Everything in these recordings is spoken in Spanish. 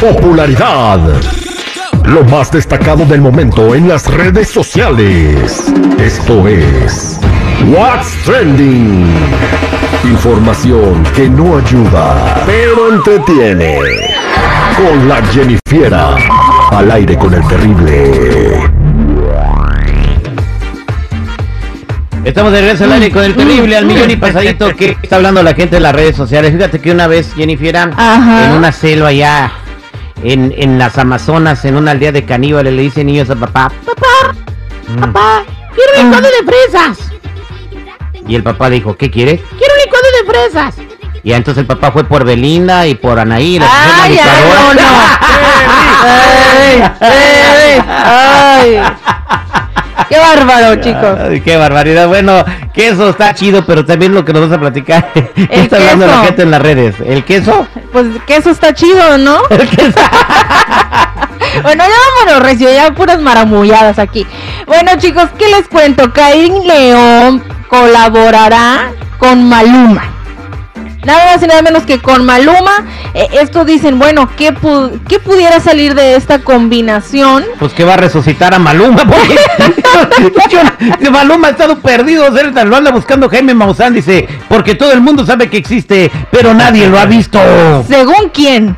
Popularidad. Lo más destacado del momento en las redes sociales. Esto es What's Trending. Información que no ayuda, pero entretiene. Con la Jennifiera. Al aire con el terrible. Estamos de regreso al aire con el terrible al millón y pasadito que está hablando la gente en las redes sociales. Fíjate que una vez Jennifer Ajá. en una selva allá en, en las Amazonas, en una aldea de caníbales, le dice niños a papá, papá, papá, quiero un licuado de fresas. Y el papá dijo, ¿qué quieres? Quiero un licuado de fresas. Y entonces el papá fue por Belinda y por Anaí. Ay, ay, no, no. Ay, ay, ay. Qué bárbaro, chicos. Ay, qué barbaridad. Bueno, queso está chido, pero también lo que nos vas a platicar. ¿Qué está hablando queso. la gente en las redes? ¿El queso? Pues que eso está chido, ¿no? El queso. Bueno, ya vámonos, Recio, ya puras maramulladas aquí. Bueno, chicos, ¿qué les cuento? Karim León colaborará con Maluma. Nada más y nada menos que con Maluma. Eh, esto dicen, bueno, ¿qué, pu- ¿qué pudiera salir de esta combinación? Pues que va a resucitar a Maluma, porque yo- Maluma ha estado perdido, lo anda buscando Jaime Maussan, dice, porque todo el mundo sabe que existe, pero nadie lo ha visto. ¿Según quién?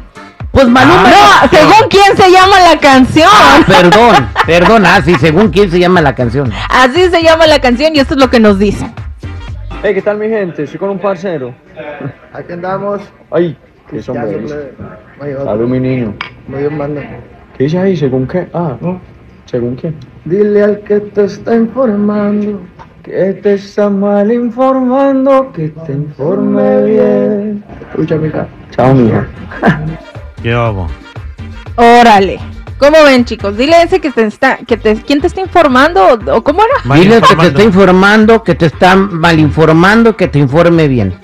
Pues Maluma. No, según quién se llama la canción. Ah, perdón, perdón, ah, sí, según quién se llama la canción. Así se llama la canción y esto es lo que nos dicen. Hey, ¿qué tal mi gente? Estoy con un parcero. Aquí andamos. Ay, qué mayor, Salud mi niño. mayor manda. ¿Qué dice ahí? ¿Según qué? Ah, no. ¿Según quién? Dile al que te está informando que te está mal informando, que te informe bien. Escucha, mija. Chao, mija. ¿Qué hago? Órale. ¿Cómo ven, chicos? Dile ese que te está, que te, ¿quién te está informando o, cómo era? Dile que te Malinformando. está informando, que te está mal informando, que te informe bien.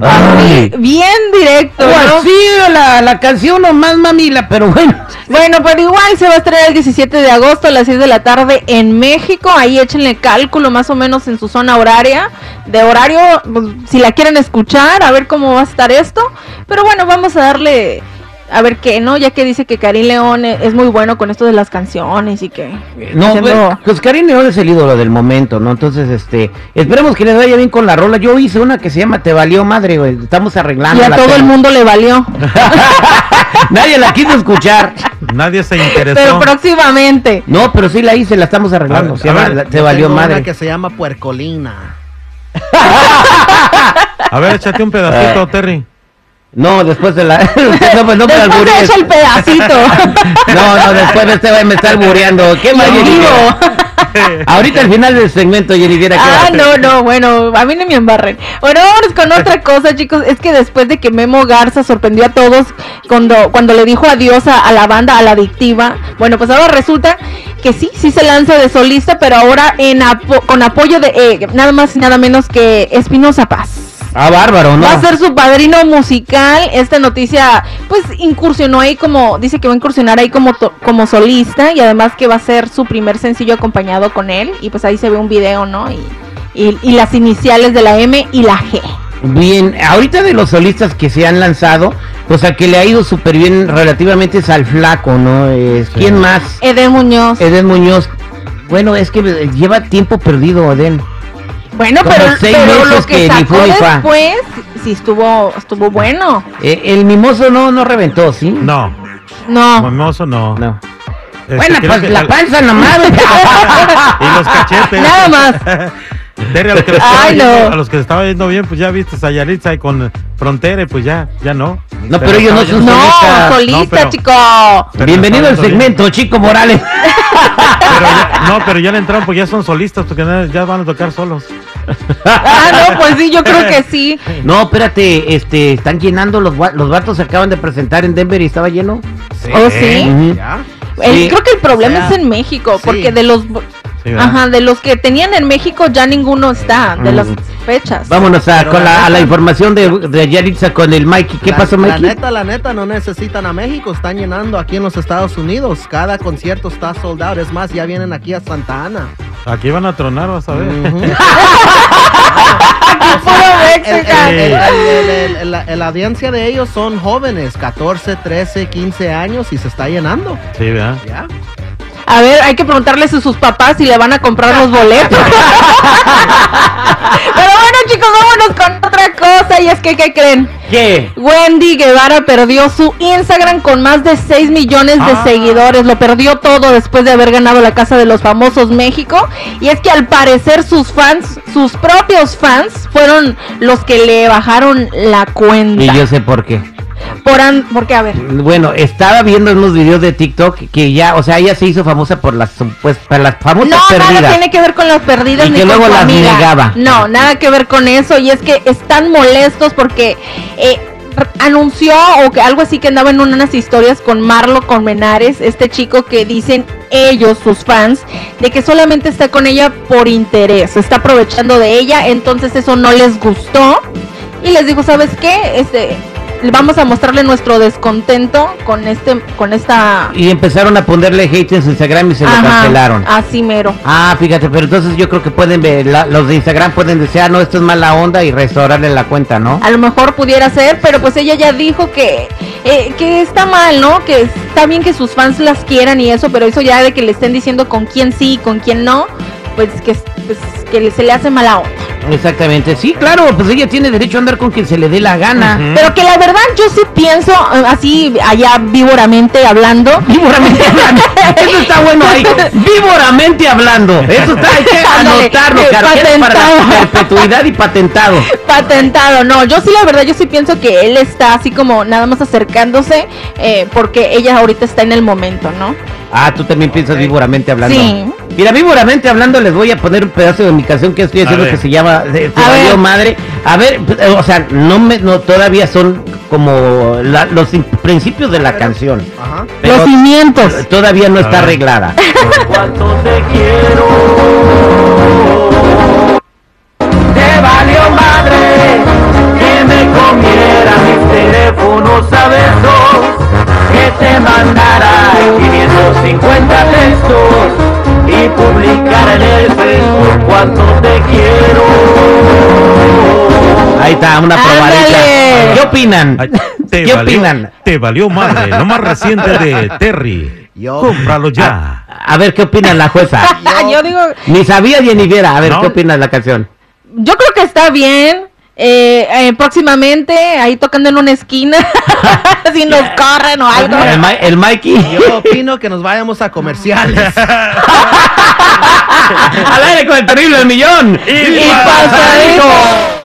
Ay. Bien directo, Pues ¿no? sí, la, la canción nomás mamila, pero bueno. Bueno, pero igual se va a estrenar el 17 de agosto a las 6 de la tarde en México. Ahí échenle cálculo más o menos en su zona horaria. De horario, pues, si la quieren escuchar, a ver cómo va a estar esto. Pero bueno, vamos a darle a ver qué, ¿no? Ya que dice que Karim León es muy bueno con esto de las canciones y que... No, haciendo- pues, pues Karim León es el ídolo del momento, ¿no? Entonces, este, esperemos que les vaya bien con la rola. Yo hice una que se llama Te valió madre, güey. Estamos arreglando. y a todo el mundo le valió. Nadie la quiso escuchar. Nadie se interesó. Pero próximamente. No, pero sí la hice, la estamos arreglando. A ver, Se a llama ver, la- Te valió madre. Una que se llama Puercolina. A ver, échate un pedacito, Eh. Terry. No, después de la. no, pues no me Después el pedacito. No, no, después de este me está albureando. ¿Qué más. Ahorita al final del segmento, que Ah, no, no, bueno, a mí no me embarren. Bueno, vámonos con otra cosa, chicos. Es que después de que Memo Garza sorprendió a todos cuando, cuando le dijo adiós a, a la banda, a la adictiva, bueno, pues ahora resulta que sí, sí se lanza de solista, pero ahora en apo- con apoyo de eh, nada más y nada menos que Espinosa Paz. Ah, bárbaro, ¿no? Va a ser su padrino musical. Esta noticia, pues, incursionó ahí como, dice que va a incursionar ahí como, to- como solista y además que va a ser su primer sencillo acompañado con él. Y pues ahí se ve un video, ¿no? Y, y- y las iniciales de la M y la G. Bien, ahorita de los solistas que se han lanzado, pues al que le ha ido súper bien relativamente es al flaco, ¿no? Es, ¿Quién más? Eden Muñoz. Eden Muñoz. Bueno, es que lleva tiempo perdido, Eden. Bueno, como pero, seis pero lo meses que, sacó ni después, sí estuvo, estuvo bueno. Eh, el mimoso no, no reventó, ¿sí? No, No. Mimoso no. No. Este, bueno, pues que la panza nomás. Y los cachetes. Nada más. Terry, a los que le estaba Ay, yendo- no. a los que le estaba yendo bien, pues ya viste a Yaritza y con Frontera, y pues ya, ya no. No, pero ellos no son No, solista. solista, No, pero- chico. pero Bienvenido al estaba yendo bien. segmento, Chico Morales. Pero ya- no, pero ya le entraron porque ya son solistas, porque na- ya van a tocar solos. Ah, no, pues sí, yo creo que sí. No, espérate, este, están llenando los, gua- los vatos se acaban de presentar en Denver y estaba lleno. ¿Oh, sí? Ujú. ¿Ya? El- Sí. creo que el problema O sea, es en México, sí. porque de los Sí, ajá, de los que tenían en México ya ninguno está, de Mm. las fechas. Vámonos a, Pero con la la, a la información de, de Yaritza con el Mikey. ¿Qué La- pasó, La Mikey? neta, la neta, no necesitan a México, están llenando aquí en los Estados Unidos. Cada concierto está sold out. Es más, ya vienen aquí a Santa Ana. Aquí van a tronar, vas a ver. El- la, la audiencia de ellos son jóvenes, 14, 13, 15 años y se está llenando. Sí, ¿verdad? ¿Ya? A ver, hay que preguntarles a sus papás si le van a comprar los boletos. Pero bueno, chicos, vámonos con otra cosa. Y es que, ¿qué creen? ¿Qué? Wendy Guevara perdió su Instagram con más de 6 millones de Ah. seguidores. Lo perdió todo después de haber ganado la Casa de los Famosos México. Y es que al parecer sus fans, sus propios fans, fueron los que le bajaron la cuenta. Y yo sé por qué. Por an- porque, a ver. Bueno, estaba viendo unos videos de TikTok que ya, o sea, ella se hizo famosa por las, pues, por las famosas No, nada perdidas. tiene que ver con las perdidas Y ni que con luego las amiga. negaba. No, nada que ver con eso. Y es que están molestos porque eh, anunció o que algo así que andaba en unas historias con Marlo con Menares, este chico que dicen ellos, sus fans, de que solamente está con ella por interés, está aprovechando de ella, entonces eso no les gustó. Y les digo, ¿sabes qué? Este vamos a mostrarle nuestro descontento con este con esta Y empezaron a ponerle hate en su Instagram y se lo Ajá, cancelaron. así mero. Ah, fíjate, pero entonces yo creo que pueden ver, la- los de Instagram pueden decir, ah, no, esto es mala onda y restaurarle la cuenta, ¿no? a lo mejor pudiera ser, pero pues ella ya dijo que, eh, que está mal, ¿no? Que está bien que sus fans las quieran y eso, pero eso ya de que le estén diciendo con quién sí y con quién no, pues que, pues, que se le hace mala onda. Exactamente, sí, claro, pues ella tiene derecho a andar con quien se le dé la gana. Pero que la verdad yo sí pienso, eh, así allá víboramente hablando, Víboramente hablando. Eso está bueno ahí. Víboramente hablando. Eso está, hay que Ándale, anotarlo, eh, es para la perpetuidad y patentado. patentado, no, yo sí la verdad, yo sí pienso que él está así como nada más acercándose eh, porque ella ahorita está en el momento, ¿no? Ah, tú también piensas víboramente hablando. Sí. Mira, víboramente hablando, les voy a poner un pedazo de mi canción que estoy haciendo que se llama eh, Se valió ver. madre. A ver, eh, o sea, no me, no, todavía son como la- los in- principios de la canción. Ajá. Pero Los cimientos. todavía no A está ver. arreglada. Cuánto te quiero. Una probadita. ¿Qué opinan? Ay, te ¿Qué valió- opinan? Te valió madre, lo más reciente de Terry. Yo, Cómpralo ya. A, a ver qué opina la jueza. yo digo, Ni sabía ni viera. A ver, No. ¿qué opina la canción? Yo creo que está bien. Eh, eh, próximamente, ahí tocando en una esquina, si nos corren o algo. El, Ma- el Mikey. yo opino que nos vayamos a comerciales. Al aire con el terrible millón. Y pasadito.